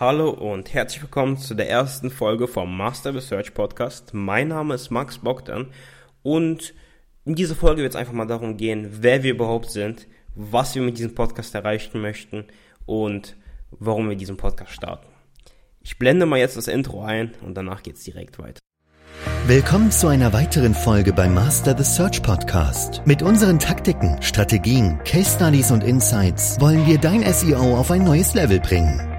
Hallo und herzlich willkommen zu der ersten Folge vom Master Research Podcast. Mein Name ist Max Bogdan und in dieser Folge wird es einfach mal darum gehen, wer wir überhaupt sind, was wir mit diesem Podcast erreichen möchten und warum wir diesen Podcast starten. Ich blende mal jetzt das Intro ein und danach geht es direkt weiter. Willkommen zu einer weiteren Folge beim Master the Search Podcast. Mit unseren Taktiken, Strategien, Case Studies und Insights wollen wir dein SEO auf ein neues Level bringen.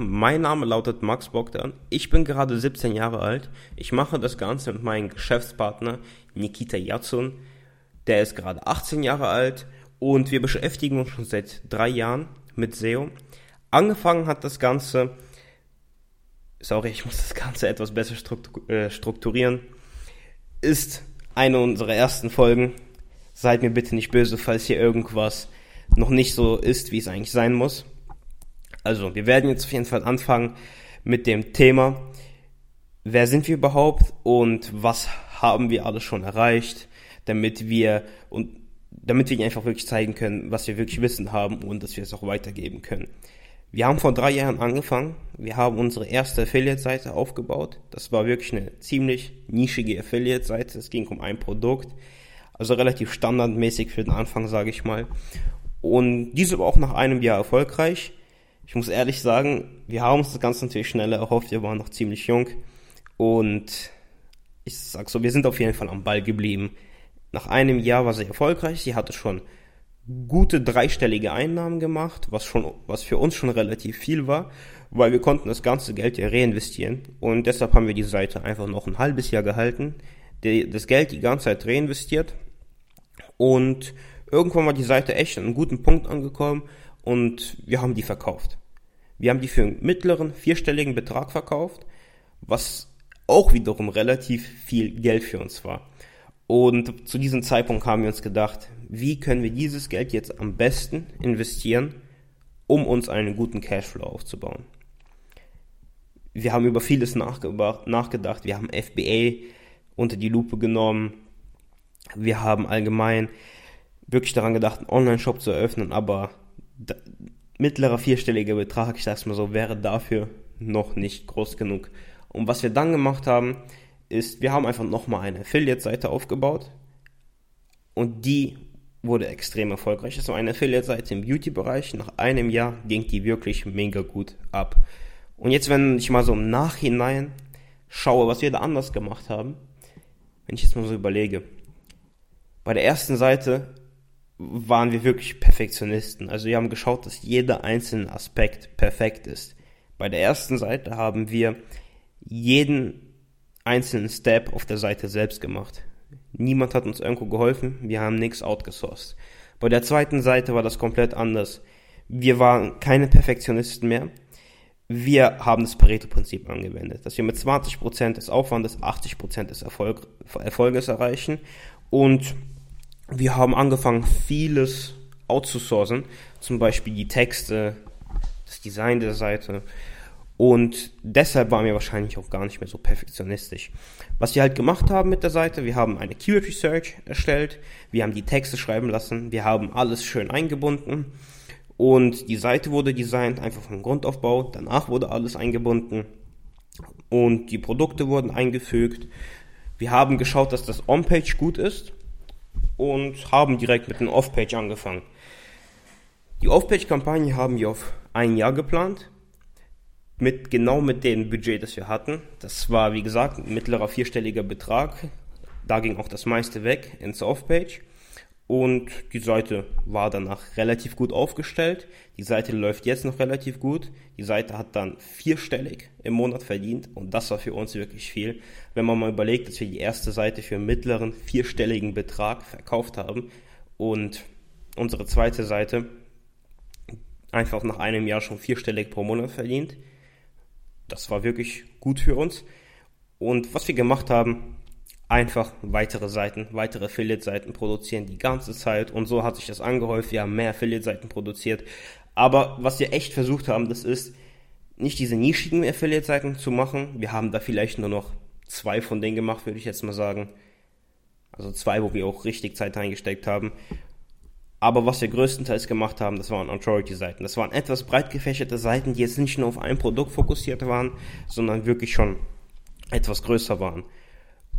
Mein Name lautet Max Bogdan. Ich bin gerade 17 Jahre alt. Ich mache das Ganze mit meinem Geschäftspartner Nikita Yatsun. Der ist gerade 18 Jahre alt und wir beschäftigen uns schon seit drei Jahren mit SEO. Angefangen hat das Ganze sorry, ich muss das Ganze etwas besser äh, strukturieren, ist eine unserer ersten Folgen. Seid mir bitte nicht böse, falls hier irgendwas noch nicht so ist, wie es eigentlich sein muss. Also, wir werden jetzt auf jeden Fall anfangen mit dem Thema, wer sind wir überhaupt und was haben wir alles schon erreicht, damit wir und damit wir ihnen einfach wirklich zeigen können, was wir wirklich Wissen haben und dass wir es auch weitergeben können. Wir haben vor drei Jahren angefangen. Wir haben unsere erste Affiliate-Seite aufgebaut. Das war wirklich eine ziemlich nischige Affiliate-Seite. Es ging um ein Produkt. Also relativ standardmäßig für den Anfang, sage ich mal. Und diese war auch nach einem Jahr erfolgreich. Ich muss ehrlich sagen, wir haben uns das Ganze natürlich schneller erhofft. Wir waren noch ziemlich jung. Und ich sag so, wir sind auf jeden Fall am Ball geblieben. Nach einem Jahr war sie erfolgreich. Sie hatte schon gute dreistellige Einnahmen gemacht, was schon, was für uns schon relativ viel war, weil wir konnten das ganze Geld ja reinvestieren und deshalb haben wir die Seite einfach noch ein halbes Jahr gehalten, das Geld die ganze Zeit reinvestiert und irgendwann war die Seite echt an einem guten Punkt angekommen und wir haben die verkauft. Wir haben die für einen mittleren vierstelligen Betrag verkauft, was auch wiederum relativ viel Geld für uns war. Und zu diesem Zeitpunkt haben wir uns gedacht, wie können wir dieses Geld jetzt am besten investieren, um uns einen guten Cashflow aufzubauen. Wir haben über vieles nachgedacht. Wir haben FBA unter die Lupe genommen. Wir haben allgemein wirklich daran gedacht, einen Online-Shop zu eröffnen, aber mittlerer vierstelliger Betrag, ich sag's mal so, wäre dafür noch nicht groß genug. Und was wir dann gemacht haben, ist, wir haben einfach nochmal eine Affiliate-Seite aufgebaut und die wurde extrem erfolgreich. Das war eine Affiliate-Seite im Beauty-Bereich. Nach einem Jahr ging die wirklich mega gut ab. Und jetzt, wenn ich mal so im Nachhinein schaue, was wir da anders gemacht haben, wenn ich jetzt mal so überlege, bei der ersten Seite waren wir wirklich Perfektionisten. Also wir haben geschaut, dass jeder einzelne Aspekt perfekt ist. Bei der ersten Seite haben wir jeden einzelnen Step auf der Seite selbst gemacht. Niemand hat uns irgendwo geholfen, wir haben nichts outgesourced. Bei der zweiten Seite war das komplett anders. Wir waren keine Perfektionisten mehr. Wir haben das Pareto-Prinzip angewendet, dass wir mit 20% des Aufwandes 80% des Erfolg, Erfolges erreichen. Und wir haben angefangen, vieles outzusourcen, zum Beispiel die Texte, das Design der Seite. Und deshalb waren wir wahrscheinlich auch gar nicht mehr so perfektionistisch. Was wir halt gemacht haben mit der Seite, wir haben eine Keyword Research erstellt, wir haben die Texte schreiben lassen, wir haben alles schön eingebunden. Und die Seite wurde designt, einfach vom Grundaufbau, danach wurde alles eingebunden. Und die Produkte wurden eingefügt. Wir haben geschaut, dass das On-Page gut ist und haben direkt mit dem Off-Page angefangen. Die Off-Page-Kampagne haben wir auf ein Jahr geplant mit genau mit dem Budget, das wir hatten. Das war, wie gesagt, ein mittlerer vierstelliger Betrag. Da ging auch das meiste weg ins Offpage. Und die Seite war danach relativ gut aufgestellt. Die Seite läuft jetzt noch relativ gut. Die Seite hat dann vierstellig im Monat verdient. Und das war für uns wirklich viel. Wenn man mal überlegt, dass wir die erste Seite für einen mittleren vierstelligen Betrag verkauft haben und unsere zweite Seite einfach nach einem Jahr schon vierstellig pro Monat verdient, das war wirklich gut für uns. Und was wir gemacht haben, einfach weitere Seiten, weitere Affiliate-Seiten produzieren die ganze Zeit. Und so hat sich das angehäuft. Wir haben mehr Affiliate-Seiten produziert. Aber was wir echt versucht haben, das ist, nicht diese nischigen Affiliate-Seiten zu machen. Wir haben da vielleicht nur noch zwei von denen gemacht, würde ich jetzt mal sagen. Also zwei, wo wir auch richtig Zeit reingesteckt haben. Aber was wir größtenteils gemacht haben, das waren Authority-Seiten. Das waren etwas breit gefächerte Seiten, die jetzt nicht nur auf ein Produkt fokussiert waren, sondern wirklich schon etwas größer waren.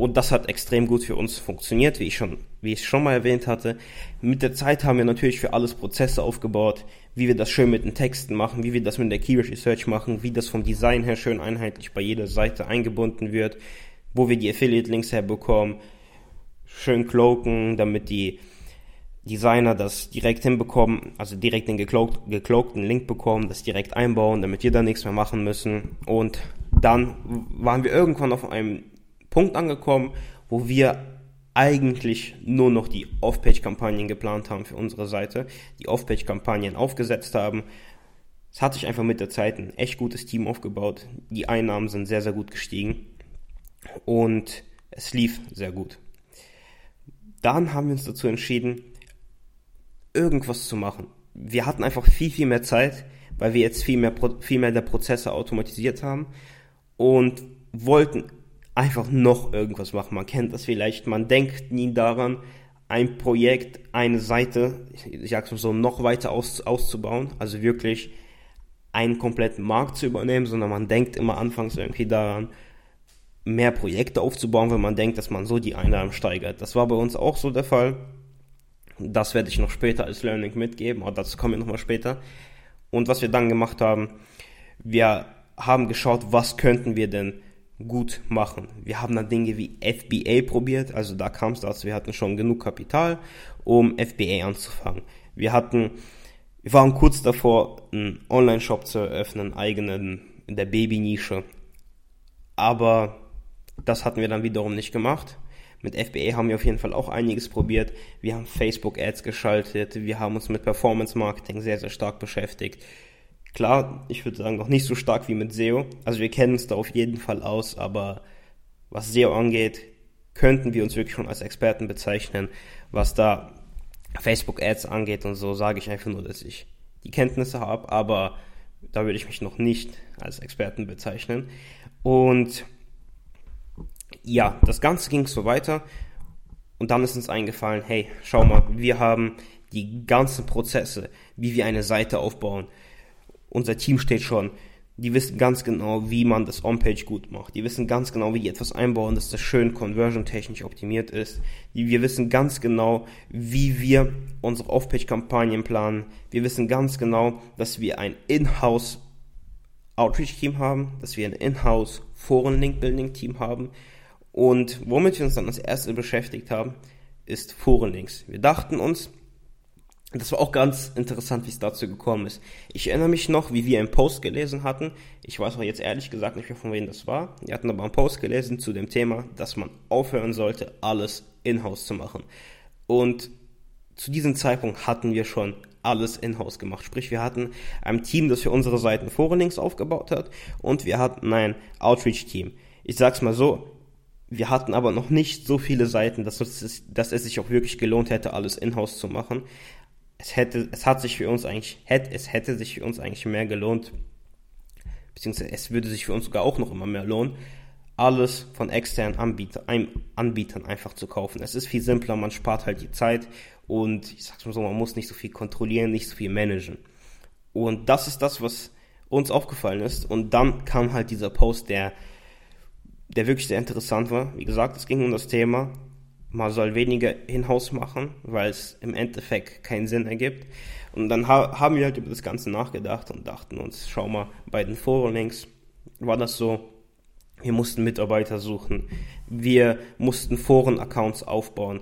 Und das hat extrem gut für uns funktioniert, wie ich schon, wie ich schon mal erwähnt hatte. Mit der Zeit haben wir natürlich für alles Prozesse aufgebaut, wie wir das schön mit den Texten machen, wie wir das mit der Keyword Research machen, wie das vom Design her schön einheitlich bei jeder Seite eingebunden wird, wo wir die Affiliate Links herbekommen, schön cloaken, damit die Designer das direkt hinbekommen, also direkt den gecloakten Link bekommen, das direkt einbauen, damit wir da nichts mehr machen müssen. Und dann waren wir irgendwann auf einem Punkt angekommen, wo wir eigentlich nur noch die Off-Page-Kampagnen geplant haben für unsere Seite, die Off-Page-Kampagnen aufgesetzt haben. Es hat sich einfach mit der Zeit ein echt gutes Team aufgebaut. Die Einnahmen sind sehr, sehr gut gestiegen und es lief sehr gut. Dann haben wir uns dazu entschieden, irgendwas zu machen. Wir hatten einfach viel, viel mehr Zeit, weil wir jetzt viel mehr, viel mehr der Prozesse automatisiert haben und wollten einfach noch irgendwas machen. Man kennt das vielleicht, man denkt nie daran, ein Projekt, eine Seite, ich sag's mal so, noch weiter aus, auszubauen, also wirklich einen kompletten Markt zu übernehmen, sondern man denkt immer anfangs irgendwie daran, mehr Projekte aufzubauen, wenn man denkt, dass man so die Einnahmen steigert. Das war bei uns auch so der Fall. Das werde ich noch später als Learning mitgeben, aber dazu kommen wir nochmal später. Und was wir dann gemacht haben, wir haben geschaut, was könnten wir denn gut machen. Wir haben dann Dinge wie FBA probiert, also da kam es dazu, wir hatten schon genug Kapital, um FBA anzufangen. Wir hatten, wir waren kurz davor, einen Online-Shop zu eröffnen, eigenen in der Baby-Nische. Aber das hatten wir dann wiederum nicht gemacht. Mit FBA haben wir auf jeden Fall auch einiges probiert. Wir haben Facebook-Ads geschaltet, wir haben uns mit Performance-Marketing sehr, sehr stark beschäftigt. Klar, ich würde sagen, noch nicht so stark wie mit SEO. Also wir kennen uns da auf jeden Fall aus, aber was SEO angeht, könnten wir uns wirklich schon als Experten bezeichnen. Was da Facebook Ads angeht und so, sage ich einfach nur, dass ich die Kenntnisse habe, aber da würde ich mich noch nicht als Experten bezeichnen. Und ja, das Ganze ging so weiter und dann ist uns eingefallen, hey, schau mal, wir haben die ganzen Prozesse, wie wir eine Seite aufbauen, unser Team steht schon. Die wissen ganz genau, wie man das On-Page gut macht. Die wissen ganz genau, wie die etwas einbauen, dass das schön conversion-technisch optimiert ist. Die, wir wissen ganz genau, wie wir unsere Off-Page-Kampagnen planen. Wir wissen ganz genau, dass wir ein In-House Outreach-Team haben, dass wir ein In-House Foren-Link-Building-Team haben. Und womit wir uns dann als erstes beschäftigt haben, ist Forenlinks. Wir dachten uns, das war auch ganz interessant, wie es dazu gekommen ist. Ich erinnere mich noch, wie wir einen Post gelesen hatten. Ich weiß auch jetzt ehrlich gesagt nicht mehr, von wem das war. Wir hatten aber einen Post gelesen zu dem Thema, dass man aufhören sollte, alles in-house zu machen. Und zu diesem Zeitpunkt hatten wir schon alles in-house gemacht. Sprich, wir hatten ein Team, das für unsere Seiten Forenlinks aufgebaut hat und wir hatten ein Outreach-Team. Ich sag's mal so, wir hatten aber noch nicht so viele Seiten, dass es, dass es sich auch wirklich gelohnt hätte, alles in-house zu machen es hätte, es hat sich für uns eigentlich, hätte, es hätte sich für uns eigentlich mehr gelohnt, beziehungsweise es würde sich für uns sogar auch noch immer mehr lohnen, alles von externen Anbieter, Anbietern einfach zu kaufen. Es ist viel simpler, man spart halt die Zeit und ich sag's mal so, man muss nicht so viel kontrollieren, nicht so viel managen. Und das ist das, was uns aufgefallen ist. Und dann kam halt dieser Post, der, der wirklich sehr interessant war. Wie gesagt, es ging um das Thema man soll weniger in-house machen, weil es im Endeffekt keinen Sinn ergibt. Und dann ha haben wir halt über das Ganze nachgedacht und dachten uns, schau mal, bei den Forenlinks war das so, wir mussten Mitarbeiter suchen, wir mussten Foren-Accounts aufbauen.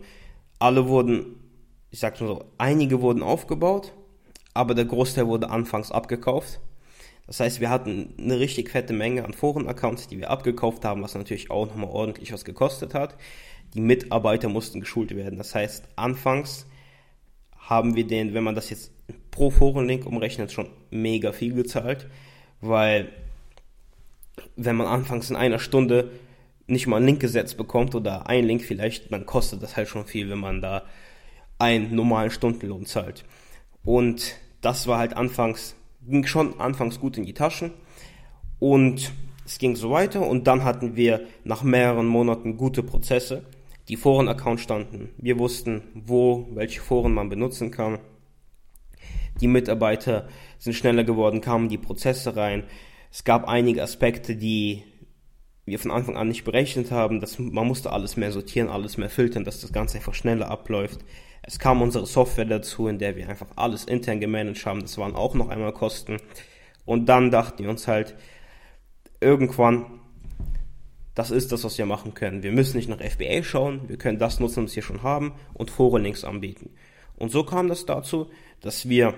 Alle wurden, ich sag mal so, einige wurden aufgebaut, aber der Großteil wurde anfangs abgekauft. Das heißt, wir hatten eine richtig fette Menge an Foren-Accounts, die wir abgekauft haben, was natürlich auch nochmal ordentlich was gekostet hat die Mitarbeiter mussten geschult werden. Das heißt, anfangs haben wir den, wenn man das jetzt pro Forenlink umrechnet, schon mega viel gezahlt, weil wenn man anfangs in einer Stunde nicht mal einen Link gesetzt bekommt oder ein Link vielleicht, dann kostet das halt schon viel, wenn man da einen normalen Stundenlohn zahlt. Und das war halt anfangs, ging schon anfangs gut in die Taschen und es ging so weiter und dann hatten wir nach mehreren Monaten gute Prozesse die Foren-Account standen. Wir wussten, wo welche Foren man benutzen kann. Die Mitarbeiter sind schneller geworden, kamen die Prozesse rein. Es gab einige Aspekte, die wir von Anfang an nicht berechnet haben. Dass man musste alles mehr sortieren, alles mehr filtern, dass das Ganze einfach schneller abläuft. Es kam unsere Software dazu, in der wir einfach alles intern gemanagt haben. Das waren auch noch einmal Kosten. Und dann dachten wir uns halt, irgendwann, das ist das, was wir machen können. Wir müssen nicht nach FBA schauen, wir können das nutzen, was wir schon haben und Forenlinks anbieten. Und so kam das dazu, dass wir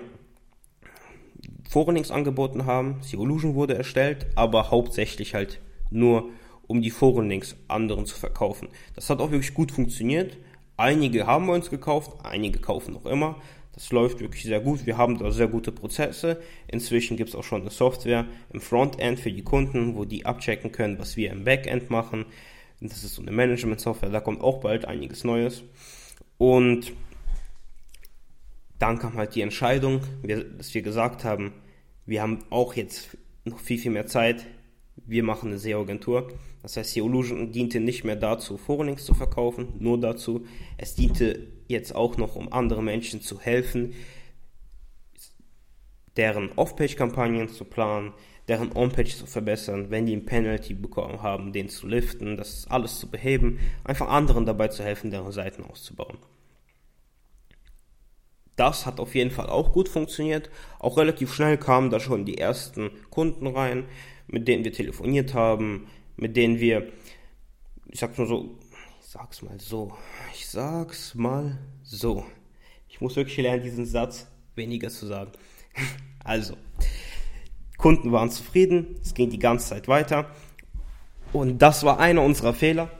Forenlinks angeboten haben, Illusion wurde erstellt, aber hauptsächlich halt nur um die Forenlinks anderen zu verkaufen. Das hat auch wirklich gut funktioniert. Einige haben wir uns gekauft, einige kaufen noch immer. Das läuft wirklich sehr gut. Wir haben da sehr gute Prozesse. Inzwischen gibt es auch schon eine Software im Frontend für die Kunden, wo die abchecken können, was wir im Backend machen. Das ist so eine Management-Software. Da kommt auch bald einiges Neues. Und dann kam halt die Entscheidung, dass wir gesagt haben, wir haben auch jetzt noch viel, viel mehr Zeit. Wir machen eine SEO-Agentur. Das heißt, Theolution diente nicht mehr dazu, Forenlinks zu verkaufen, nur dazu. Es diente jetzt auch noch, um anderen Menschen zu helfen, deren Off-Page-Kampagnen zu planen, deren On-Page zu verbessern, wenn die ein Penalty bekommen haben, den zu liften, das alles zu beheben, einfach anderen dabei zu helfen, deren Seiten auszubauen. Das hat auf jeden Fall auch gut funktioniert. Auch relativ schnell kamen da schon die ersten Kunden rein, mit denen wir telefoniert haben, mit denen wir, ich sag's mal so, ich sag's mal so, ich sag's mal so. Ich muss wirklich lernen, diesen Satz weniger zu sagen. Also, Kunden waren zufrieden, es ging die ganze Zeit weiter. Und das war einer unserer Fehler.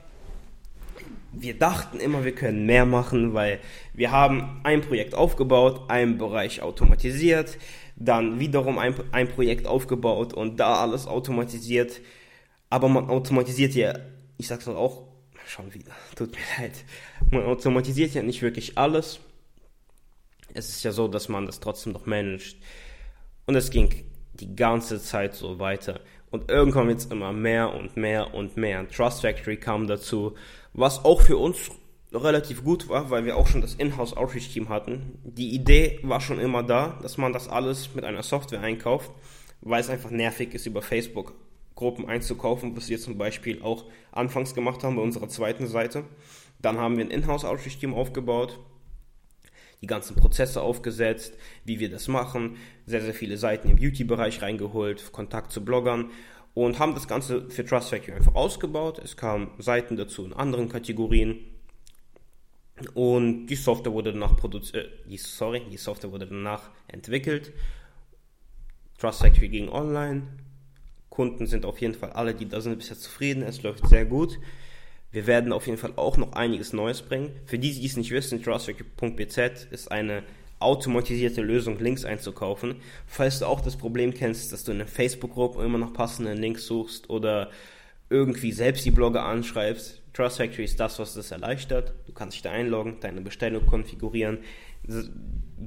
Wir dachten immer, wir können mehr machen, weil wir haben ein Projekt aufgebaut, einen Bereich automatisiert, dann wiederum ein, ein Projekt aufgebaut und da alles automatisiert. Aber man automatisiert ja, ich sag's auch schon wieder, tut mir leid, man automatisiert ja nicht wirklich alles. Es ist ja so, dass man das trotzdem noch managt. Und es ging die ganze Zeit so weiter. Und irgendwann es immer mehr und mehr und mehr. Trust Factory kam dazu, was auch für uns relativ gut war, weil wir auch schon das Inhouse Outreach Team hatten. Die Idee war schon immer da, dass man das alles mit einer Software einkauft, weil es einfach nervig ist, über Facebook Gruppen einzukaufen, was wir zum Beispiel auch anfangs gemacht haben bei unserer zweiten Seite. Dann haben wir ein Inhouse-Outreach-Team aufgebaut, die ganzen Prozesse aufgesetzt, wie wir das machen, sehr, sehr viele Seiten im Beauty-Bereich reingeholt, Kontakt zu Bloggern und haben das Ganze für Trust Factory einfach ausgebaut. Es kamen Seiten dazu in anderen Kategorien und die Software wurde danach produziert, äh, sorry, die Software wurde danach entwickelt. Trust Factory ging online, Kunden sind auf jeden Fall alle, die da sind, bisher zufrieden. Es läuft sehr gut. Wir werden auf jeden Fall auch noch einiges Neues bringen. Für die, die es nicht wissen, trusttracker.bz ist eine automatisierte Lösung, Links einzukaufen. Falls du auch das Problem kennst, dass du in einer Facebook-Gruppe immer noch passende Links suchst oder irgendwie selbst die Blogger anschreibst, Trust Factory ist das, was das erleichtert. Du kannst dich da einloggen, deine Bestellung konfigurieren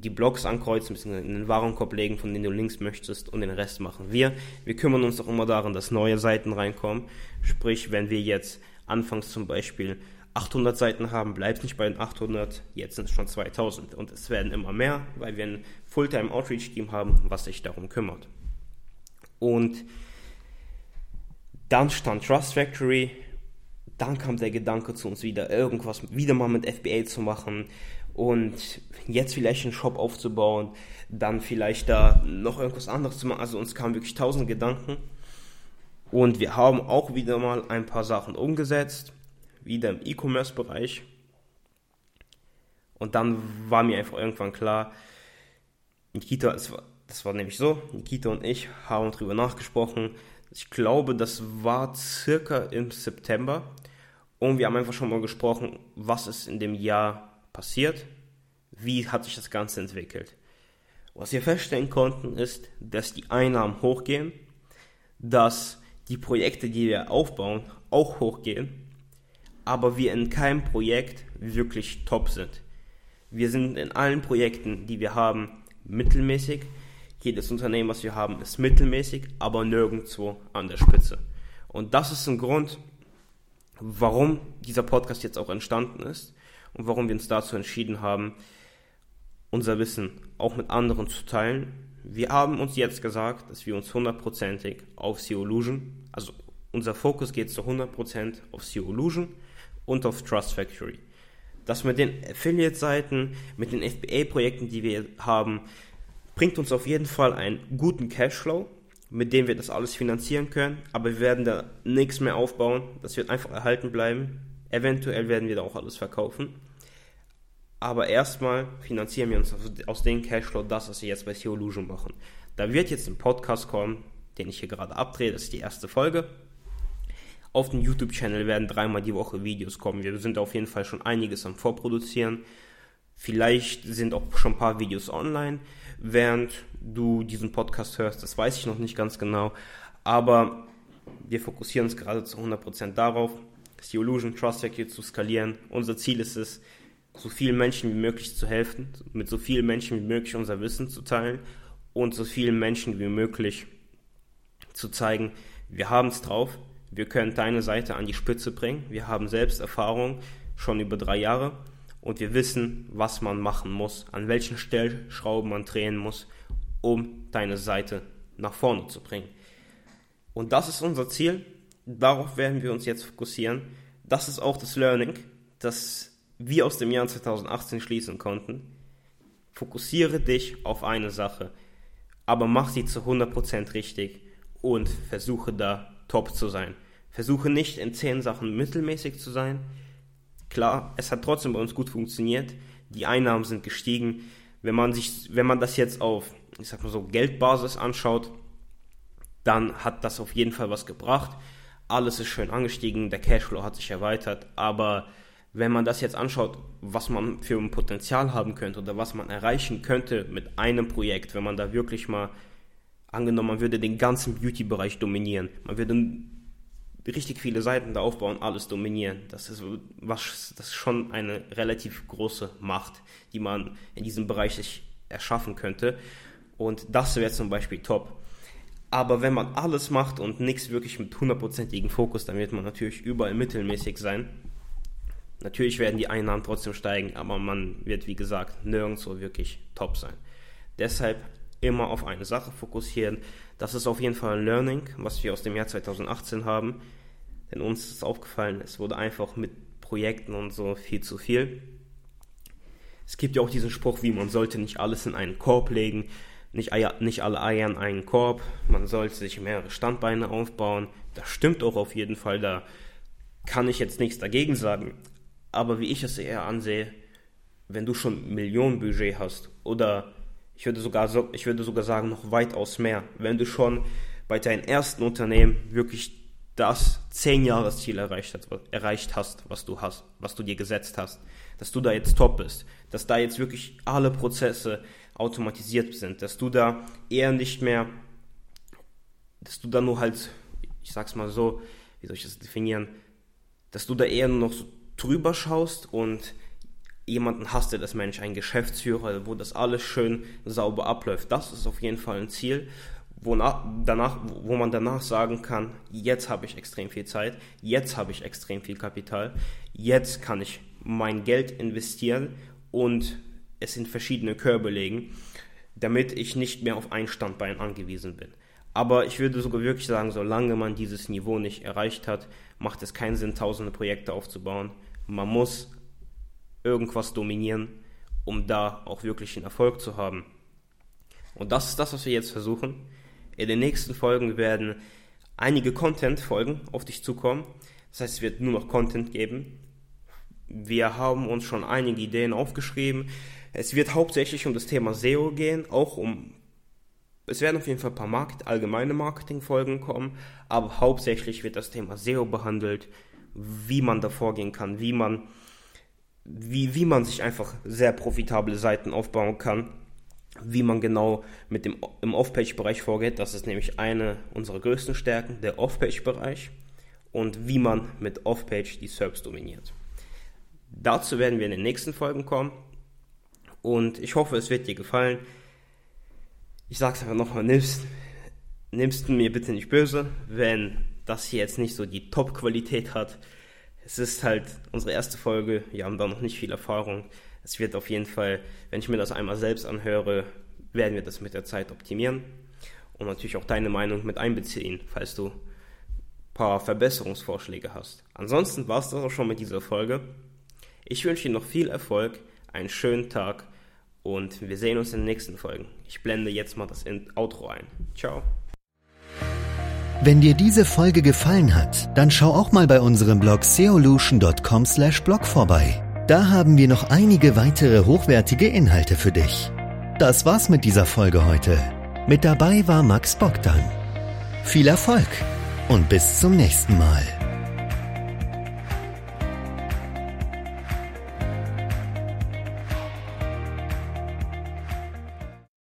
die Blogs ankreuzen, bzw. in den Warenkorb legen, von denen du Links möchtest und den Rest machen wir. Wir kümmern uns auch immer darum, dass neue Seiten reinkommen. Sprich, wenn wir jetzt anfangs zum Beispiel 800 Seiten haben, bleibt nicht bei den 800, jetzt sind es schon 2000 und es werden immer mehr, weil wir ein Fulltime Outreach Team haben, was sich darum kümmert. Und dann stand Trust Factory, dann kam der Gedanke zu uns wieder, irgendwas wieder mal mit FBA zu machen, und jetzt vielleicht einen Shop aufzubauen, dann vielleicht da noch irgendwas anderes zu machen. Also uns kamen wirklich tausend Gedanken und wir haben auch wieder mal ein paar Sachen umgesetzt, wieder im E-Commerce-Bereich. Und dann war mir einfach irgendwann klar, Nikita, das war, das war nämlich so, Nikita und ich haben darüber nachgesprochen. Ich glaube, das war circa im September. Und wir haben einfach schon mal gesprochen, was ist in dem Jahr passiert, wie hat sich das Ganze entwickelt. Was wir feststellen konnten, ist, dass die Einnahmen hochgehen, dass die Projekte, die wir aufbauen, auch hochgehen, aber wir in keinem Projekt wirklich top sind. Wir sind in allen Projekten, die wir haben, mittelmäßig. Jedes Unternehmen, was wir haben, ist mittelmäßig, aber nirgendwo an der Spitze. Und das ist ein Grund, warum dieser Podcast jetzt auch entstanden ist und warum wir uns dazu entschieden haben, unser Wissen auch mit anderen zu teilen. Wir haben uns jetzt gesagt, dass wir uns hundertprozentig auf SEO-Illusion, also unser Fokus geht zu 100% auf SEO-Illusion und auf Trust Factory. Das mit den Affiliate-Seiten, mit den FBA-Projekten, die wir haben, bringt uns auf jeden Fall einen guten Cashflow, mit dem wir das alles finanzieren können, aber wir werden da nichts mehr aufbauen. Das wird einfach erhalten bleiben. Eventuell werden wir da auch alles verkaufen. Aber erstmal finanzieren wir uns aus dem Cashflow das, was wir jetzt bei Theolusion machen. Da wird jetzt ein Podcast kommen, den ich hier gerade abdrehe. Das ist die erste Folge. Auf dem YouTube-Channel werden dreimal die Woche Videos kommen. Wir sind auf jeden Fall schon einiges am Vorproduzieren. Vielleicht sind auch schon ein paar Videos online, während du diesen Podcast hörst. Das weiß ich noch nicht ganz genau. Aber wir fokussieren uns gerade zu 100% darauf, die Illusion Trust Factory zu skalieren. Unser Ziel ist es, so vielen Menschen wie möglich zu helfen, mit so vielen Menschen wie möglich unser Wissen zu teilen und so vielen Menschen wie möglich zu zeigen, wir haben es drauf, wir können deine Seite an die Spitze bringen, wir haben selbst Erfahrung schon über drei Jahre und wir wissen, was man machen muss, an welchen Stellschrauben man drehen muss, um deine Seite nach vorne zu bringen. Und das ist unser Ziel, darauf werden wir uns jetzt fokussieren. Das ist auch das Learning, das wir aus dem Jahr 2018 schließen konnten. Fokussiere dich auf eine Sache, aber mach sie zu 100% richtig und versuche da top zu sein. Versuche nicht in 10 Sachen mittelmäßig zu sein. Klar, es hat trotzdem bei uns gut funktioniert. Die Einnahmen sind gestiegen. Wenn man sich, wenn man das jetzt auf, ich sag mal so, Geldbasis anschaut, dann hat das auf jeden Fall was gebracht. Alles ist schön angestiegen, der Cashflow hat sich erweitert, aber wenn man das jetzt anschaut, was man für ein Potenzial haben könnte oder was man erreichen könnte mit einem Projekt, wenn man da wirklich mal angenommen, man würde den ganzen Beauty-Bereich dominieren, man würde richtig viele Seiten da aufbauen, alles dominieren. Das ist, was, das ist schon eine relativ große Macht, die man in diesem Bereich sich erschaffen könnte. Und das wäre zum Beispiel top. Aber wenn man alles macht und nichts wirklich mit hundertprozentigen Fokus, dann wird man natürlich überall mittelmäßig sein. Natürlich werden die Einnahmen trotzdem steigen, aber man wird, wie gesagt, nirgendwo wirklich top sein. Deshalb immer auf eine Sache fokussieren. Das ist auf jeden Fall ein Learning, was wir aus dem Jahr 2018 haben. Denn uns ist aufgefallen, es wurde einfach mit Projekten und so viel zu viel. Es gibt ja auch diesen Spruch, wie man sollte nicht alles in einen Korb legen, nicht, Eier, nicht alle Eier in einen Korb, man sollte sich mehrere Standbeine aufbauen. Das stimmt auch auf jeden Fall, da kann ich jetzt nichts dagegen sagen. Aber wie ich es eher ansehe, wenn du schon Millionenbudget hast oder ich würde sogar so, ich würde sogar sagen noch weitaus mehr, wenn du schon bei deinem ersten Unternehmen wirklich das 10 Jahresziel erreicht hast, erreicht hast, was du hast, was du dir gesetzt hast, dass du da jetzt top bist, dass da jetzt wirklich alle Prozesse automatisiert sind, dass du da eher nicht mehr, dass du da nur halt, ich sag's mal so, wie soll ich das definieren, dass du da eher nur noch so drüber schaust und jemanden hast, der das Mensch, ein Geschäftsführer, wo das alles schön sauber abläuft. Das ist auf jeden Fall ein Ziel, wonach, danach, wo man danach sagen kann, jetzt habe ich extrem viel Zeit, jetzt habe ich extrem viel Kapital, jetzt kann ich mein Geld investieren und es in verschiedene Körbe legen, damit ich nicht mehr auf ein Standbein angewiesen bin. Aber ich würde sogar wirklich sagen, solange man dieses Niveau nicht erreicht hat, macht es keinen Sinn, tausende Projekte aufzubauen. Man muss irgendwas dominieren, um da auch wirklich einen Erfolg zu haben. Und das ist das, was wir jetzt versuchen. In den nächsten Folgen werden einige Content-Folgen auf dich zukommen. Das heißt, es wird nur noch Content geben. Wir haben uns schon einige Ideen aufgeschrieben. Es wird hauptsächlich um das Thema SEO gehen, auch um es werden auf jeden Fall ein paar Market, allgemeine Marketing-Folgen kommen, aber hauptsächlich wird das Thema SEO behandelt, wie man da vorgehen kann, wie man, wie, wie man sich einfach sehr profitable Seiten aufbauen kann, wie man genau mit dem im Off-Page-Bereich vorgeht. Das ist nämlich eine unserer größten Stärken, der Off-Page-Bereich und wie man mit Off-Page die SERPs dominiert. Dazu werden wir in den nächsten Folgen kommen und ich hoffe, es wird dir gefallen ich sag's einfach nochmal, nimmst, nimmst mir bitte nicht böse, wenn das hier jetzt nicht so die Top-Qualität hat. Es ist halt unsere erste Folge, wir haben da noch nicht viel Erfahrung. Es wird auf jeden Fall, wenn ich mir das einmal selbst anhöre, werden wir das mit der Zeit optimieren und natürlich auch deine Meinung mit einbeziehen, falls du ein paar Verbesserungsvorschläge hast. Ansonsten war es das auch schon mit dieser Folge. Ich wünsche dir noch viel Erfolg, einen schönen Tag und wir sehen uns in den nächsten Folgen. Ich blende jetzt mal das Outro ein. Ciao. Wenn dir diese Folge gefallen hat, dann schau auch mal bei unserem Blog seolution.com/blog vorbei. Da haben wir noch einige weitere hochwertige Inhalte für dich. Das war's mit dieser Folge heute. Mit dabei war Max Bogdan. Viel Erfolg und bis zum nächsten Mal.